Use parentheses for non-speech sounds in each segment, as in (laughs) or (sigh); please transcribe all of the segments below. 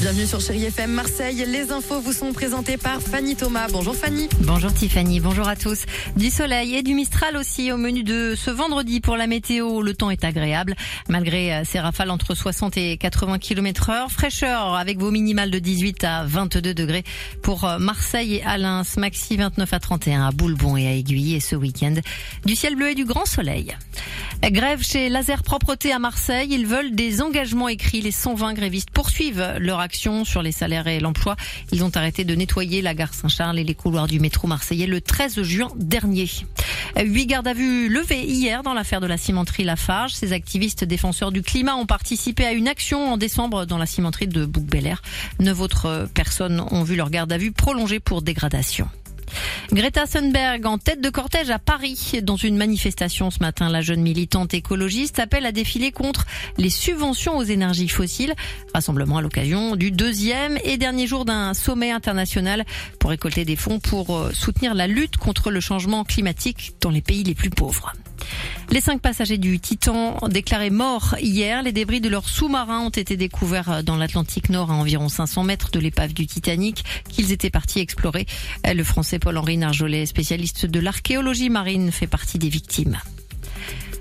Bienvenue sur Chérie FM Marseille. Les infos vous sont présentées par Fanny Thomas. Bonjour Fanny. Bonjour Tiffany, bonjour à tous. Du soleil et du Mistral aussi au menu de ce vendredi pour la météo. Le temps est agréable malgré euh, ces rafales entre 60 et 80 km heure. Fraîcheur avec vos minimales de 18 à 22 degrés pour euh, Marseille et Alain. Maxi 29 à 31 à Boulebon et à Aiguille. Et ce week-end, du ciel bleu et du grand soleil. Grève chez Laser Propreté à Marseille. Ils veulent des engagements écrits. Les 120 grévistes poursuivent leur action sur les salaires et l'emploi. Ils ont arrêté de nettoyer la gare Saint-Charles et les couloirs du métro marseillais le 13 juin dernier. Huit gardes à vue levées hier dans l'affaire de la cimenterie Lafarge. Ces activistes défenseurs du climat ont participé à une action en décembre dans la cimenterie de Bouc-Belair. Neuf autres personnes ont vu leur garde à vue prolongée pour dégradation. Greta Thunberg en tête de cortège à Paris. Dans une manifestation ce matin, la jeune militante écologiste appelle à défiler contre les subventions aux énergies fossiles. Rassemblement à l'occasion du deuxième et dernier jour d'un sommet international pour récolter des fonds pour euh, soutenir la lutte contre le changement climatique dans les pays les plus pauvres. Les cinq passagers du Titan déclarés morts hier, les débris de leur sous-marin ont été découverts dans l'Atlantique Nord à environ 500 mètres de l'épave du Titanic qu'ils étaient partis explorer. Le français Paul-Henri Narjolet, spécialiste de l'archéologie marine, fait partie des victimes.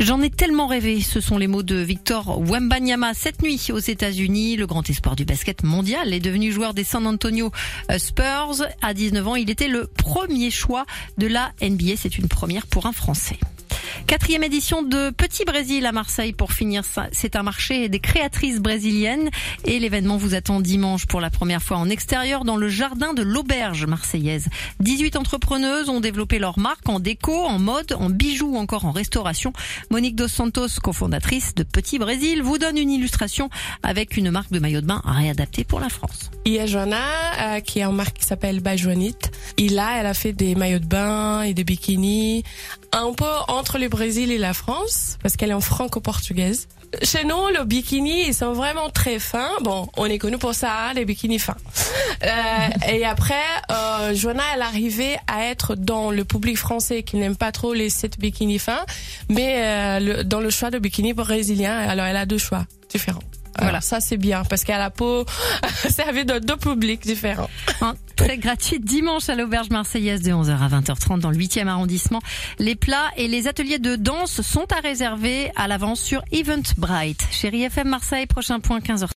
J'en ai tellement rêvé, ce sont les mots de Victor Wembanyama cette nuit aux États-Unis. Le grand espoir du basket mondial est devenu joueur des San Antonio Spurs. À 19 ans, il était le premier choix de la NBA. C'est une première pour un Français. Quatrième édition de Petit Brésil à Marseille pour finir. C'est un marché des créatrices brésiliennes et l'événement vous attend dimanche pour la première fois en extérieur dans le jardin de l'auberge marseillaise. 18 entrepreneuses ont développé leur marque en déco, en mode, en bijoux ou encore en restauration. Monique Dos Santos, cofondatrice de Petit Brésil, vous donne une illustration avec une marque de maillot de bain réadaptée pour la France. Il y a Joanna euh, qui a une marque qui s'appelle By Joanite. Et là, elle a fait des maillots de bain et des bikinis un peu entre le Brésil et la France parce qu'elle est en franco-portugaise. Chez nous, le bikini, ils sont vraiment très fins. Bon, on est connu pour ça, les bikinis fins. Euh, et après, euh, Joanna, elle arrivait à être dans le public français qui n'aime pas trop les sept bikinis fins, mais euh, dans le choix de bikini brésilien. Alors, elle a deux choix différents. Voilà, ça c'est bien parce qu'à la peau, (laughs) servi de deux publics différents. Très gratuite dimanche à l'auberge marseillaise de 11h à 20h30 dans le 8e arrondissement. Les plats et les ateliers de danse sont à réserver à l'avance sur Eventbrite. Chérie FM Marseille, prochain point 15h.